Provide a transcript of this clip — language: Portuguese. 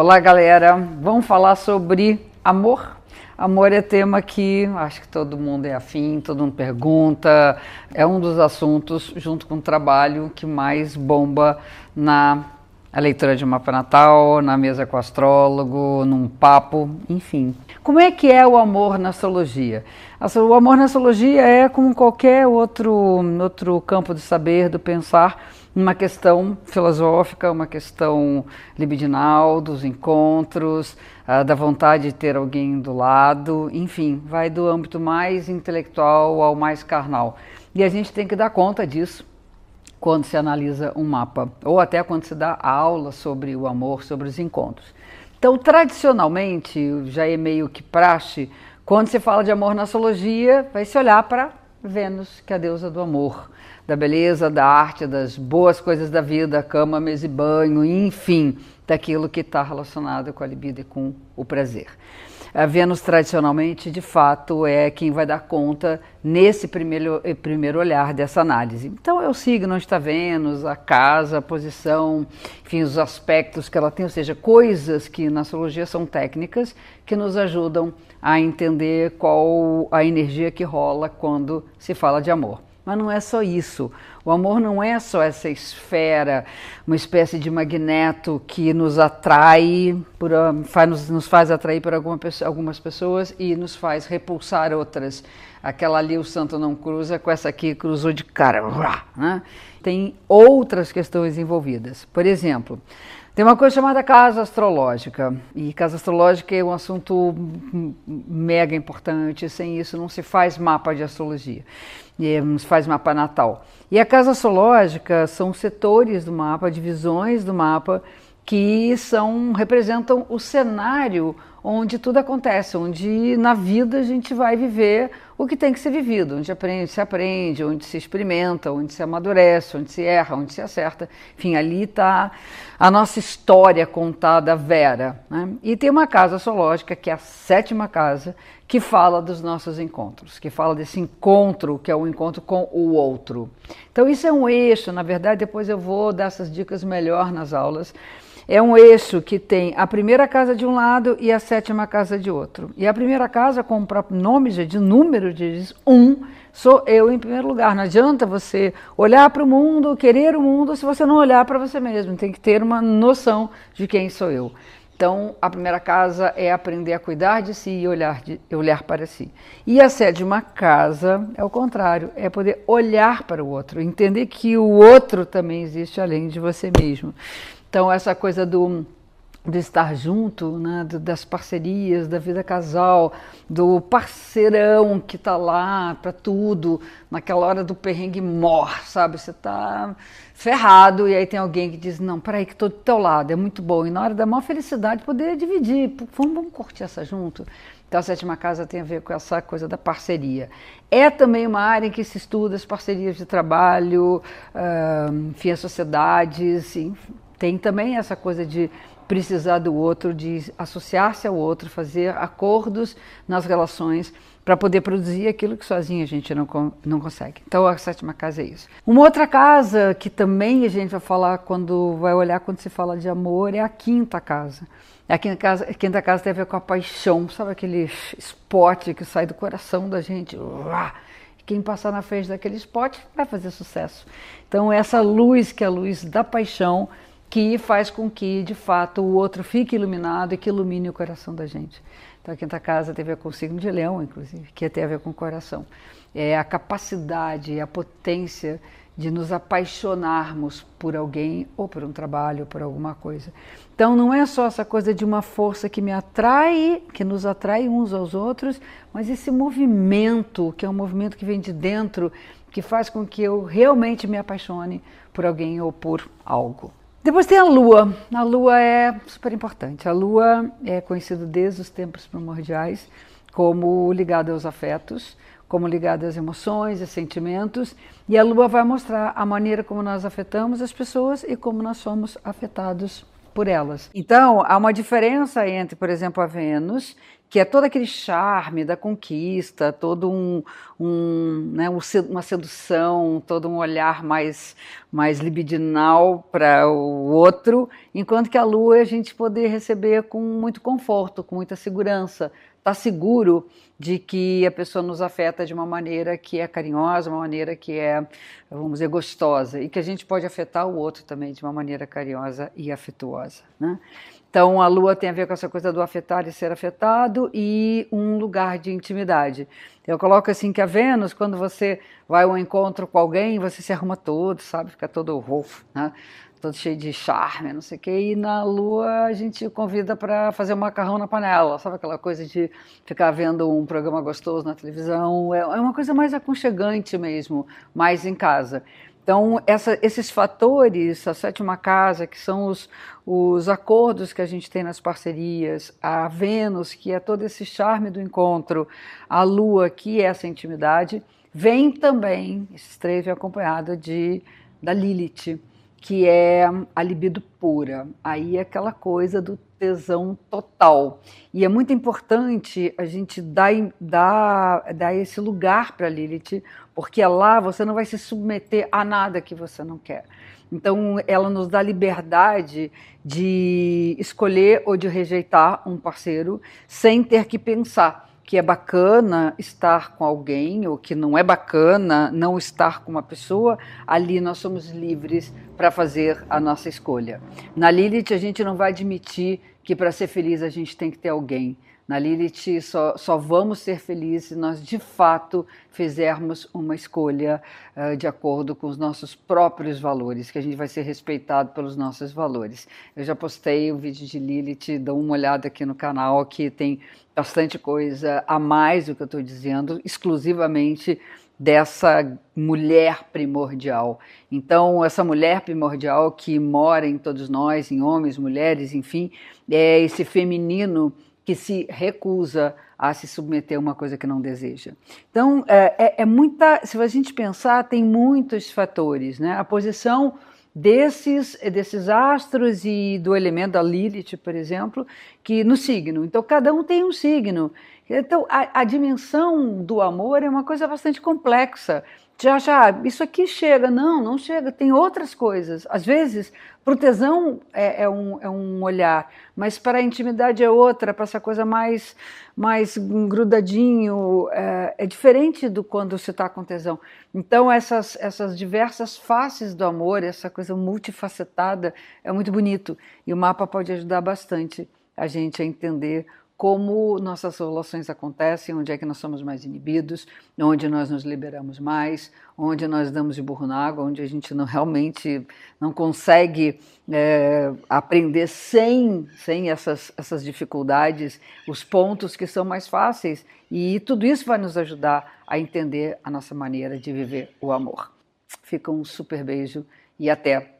Olá, galera. Vamos falar sobre amor. Amor é tema que acho que todo mundo é afim, todo mundo pergunta. É um dos assuntos, junto com o trabalho, que mais bomba na leitura de mapa natal, na mesa com astrólogo, num papo, enfim. Como é que é o amor na astrologia? O amor na astrologia é como qualquer outro, outro campo de saber, do pensar uma questão filosófica, uma questão libidinal, dos encontros, uh, da vontade de ter alguém do lado, enfim, vai do âmbito mais intelectual ao mais carnal. E a gente tem que dar conta disso quando se analisa um mapa, ou até quando se dá aula sobre o amor, sobre os encontros. Então, tradicionalmente, já é meio que praxe, quando se fala de amor na astrologia, vai se olhar para Vênus, que é a deusa do amor da beleza, da arte, das boas coisas da vida, cama, mesa e banho, enfim, daquilo que está relacionado com a libido e com o prazer. A Vênus, tradicionalmente, de fato, é quem vai dar conta nesse primeiro, eh, primeiro olhar dessa análise. Então, é o signo onde está Vênus, a casa, a posição, enfim, os aspectos que ela tem, ou seja, coisas que na astrologia são técnicas que nos ajudam a entender qual a energia que rola quando se fala de amor. Mas não é só isso. O amor não é só essa esfera, uma espécie de magneto que nos atrai, por, faz, nos faz atrair por alguma, algumas pessoas e nos faz repulsar outras. Aquela ali o santo não cruza, com essa aqui cruzou de cara. Né? Tem outras questões envolvidas. Por exemplo, tem uma coisa chamada casa astrológica, e casa astrológica é um assunto mega importante, sem isso não se faz mapa de astrologia, não se faz mapa natal. E a casa astrológica são setores do mapa, divisões do mapa, que são representam o cenário onde tudo acontece, onde na vida a gente vai viver o que tem que ser vivido, onde aprende, se aprende, onde se experimenta, onde se amadurece, onde se erra, onde se acerta. Enfim, ali está a nossa história contada vera. Né? E tem uma casa astrológica, que é a sétima casa, que fala dos nossos encontros, que fala desse encontro, que é o encontro com o outro. Então, isso é um eixo, na verdade, depois eu vou dar essas dicas melhor nas aulas é um eixo que tem a primeira casa de um lado e a sétima casa de outro. E a primeira casa, como o próprio nome já de número diz, um, sou eu em primeiro lugar. Não adianta você olhar para o mundo, querer o mundo, se você não olhar para você mesmo. Tem que ter uma noção de quem sou eu. Então, a primeira casa é aprender a cuidar de si e olhar, de, olhar para si. E a sétima casa é o contrário, é poder olhar para o outro, entender que o outro também existe além de você mesmo. Então, essa coisa do, de estar junto, né, das parcerias, da vida casal, do parceirão que está lá para tudo, naquela hora do perrengue mor, sabe? Você está ferrado e aí tem alguém que diz: Não, peraí, que estou do teu lado, é muito bom. E na hora da maior felicidade, poder dividir, vamos, vamos curtir essa junto. Então, a sétima casa tem a ver com essa coisa da parceria. É também uma área em que se estuda as parcerias de trabalho, uh, enfim, as sociedades, enfim tem também essa coisa de precisar do outro, de associar-se ao outro, fazer acordos nas relações para poder produzir aquilo que sozinho a gente não, não consegue. Então a sétima casa é isso. Uma outra casa que também a gente vai falar quando vai olhar quando se fala de amor é a quinta casa. A quinta casa, a quinta casa tem a ver com a paixão, sabe aquele spot que sai do coração da gente? Uá! quem passar na frente daquele spot vai fazer sucesso. Então, essa luz, que é a luz da paixão, que faz com que, de fato, o outro fique iluminado e que ilumine o coração da gente. Então, a quinta casa tem a ver com o signo de leão, inclusive, que tem a ver com o coração. É a capacidade, a potência de nos apaixonarmos por alguém ou por um trabalho, ou por alguma coisa. Então não é só essa coisa de uma força que me atrai, que nos atrai uns aos outros, mas esse movimento, que é um movimento que vem de dentro, que faz com que eu realmente me apaixone por alguém ou por algo. Depois tem a Lua. A Lua é super importante. A Lua é conhecida desde os tempos primordiais como ligada aos afetos, como ligada às emoções e sentimentos. E a Lua vai mostrar a maneira como nós afetamos as pessoas e como nós somos afetados por elas. Então, há uma diferença entre, por exemplo, a Vênus, que é todo aquele charme da conquista, todo um, um né, uma sedução, todo um olhar mais, mais libidinal para o outro, enquanto que a lua a gente poder receber com muito conforto, com muita segurança, estar tá seguro de que a pessoa nos afeta de uma maneira que é carinhosa, uma maneira que é, vamos dizer, gostosa, e que a gente pode afetar o outro também de uma maneira carinhosa e afetuosa. Né? Então, a lua tem a ver com essa coisa do afetar e ser afetado e um lugar de intimidade. Eu coloco assim que a Vênus, quando você vai ao encontro com alguém, você se arruma todo, sabe? Fica todo rofo, né? todo cheio de charme, não sei o quê. E na lua a gente convida para fazer um macarrão na panela, sabe aquela coisa de ficar vendo um programa gostoso na televisão? É, é uma coisa mais aconchegante mesmo, mais em casa. Então, essa, esses fatores, a sétima casa, que são os, os acordos que a gente tem nas parcerias, a Vênus, que é todo esse charme do encontro, a Lua, que é essa intimidade, vem também, vem acompanhado de, da Lilith, que é a libido pura. Aí é aquela coisa do tesão total. E é muito importante a gente dar, dar, dar esse lugar para Lilith, porque lá você não vai se submeter a nada que você não quer. Então, ela nos dá liberdade de escolher ou de rejeitar um parceiro sem ter que pensar que é bacana estar com alguém ou que não é bacana não estar com uma pessoa, ali nós somos livres para fazer a nossa escolha. Na Lilith, a gente não vai admitir que para ser feliz a gente tem que ter alguém. Na Lilith, só, só vamos ser felizes se nós de fato fizermos uma escolha uh, de acordo com os nossos próprios valores, que a gente vai ser respeitado pelos nossos valores. Eu já postei o um vídeo de Lilith, dá uma olhada aqui no canal, que tem bastante coisa a mais do que eu estou dizendo, exclusivamente dessa mulher primordial. Então, essa mulher primordial que mora em todos nós, em homens, mulheres, enfim, é esse feminino que se recusa a se submeter a uma coisa que não deseja. Então, é, é, é muita. Se a gente pensar, tem muitos fatores, né? A posição desses, desses astros e do elemento da Lilith, por exemplo, que no signo. Então, cada um tem um signo. Então, a, a dimensão do amor é uma coisa bastante complexa de achar, ah, isso aqui chega. Não, não chega, tem outras coisas. Às vezes, para o tesão é, é, um, é um olhar, mas para a intimidade é outra, para essa coisa mais, mais grudadinho, é, é diferente do quando se está com tesão. Então, essas, essas diversas faces do amor, essa coisa multifacetada, é muito bonito. E o mapa pode ajudar bastante a gente a entender como nossas relações acontecem, onde é que nós somos mais inibidos, onde nós nos liberamos mais, onde nós damos de burro na água, onde a gente não realmente não consegue é, aprender sem, sem essas, essas dificuldades, os pontos que são mais fáceis. E tudo isso vai nos ajudar a entender a nossa maneira de viver o amor. Fica um super beijo e até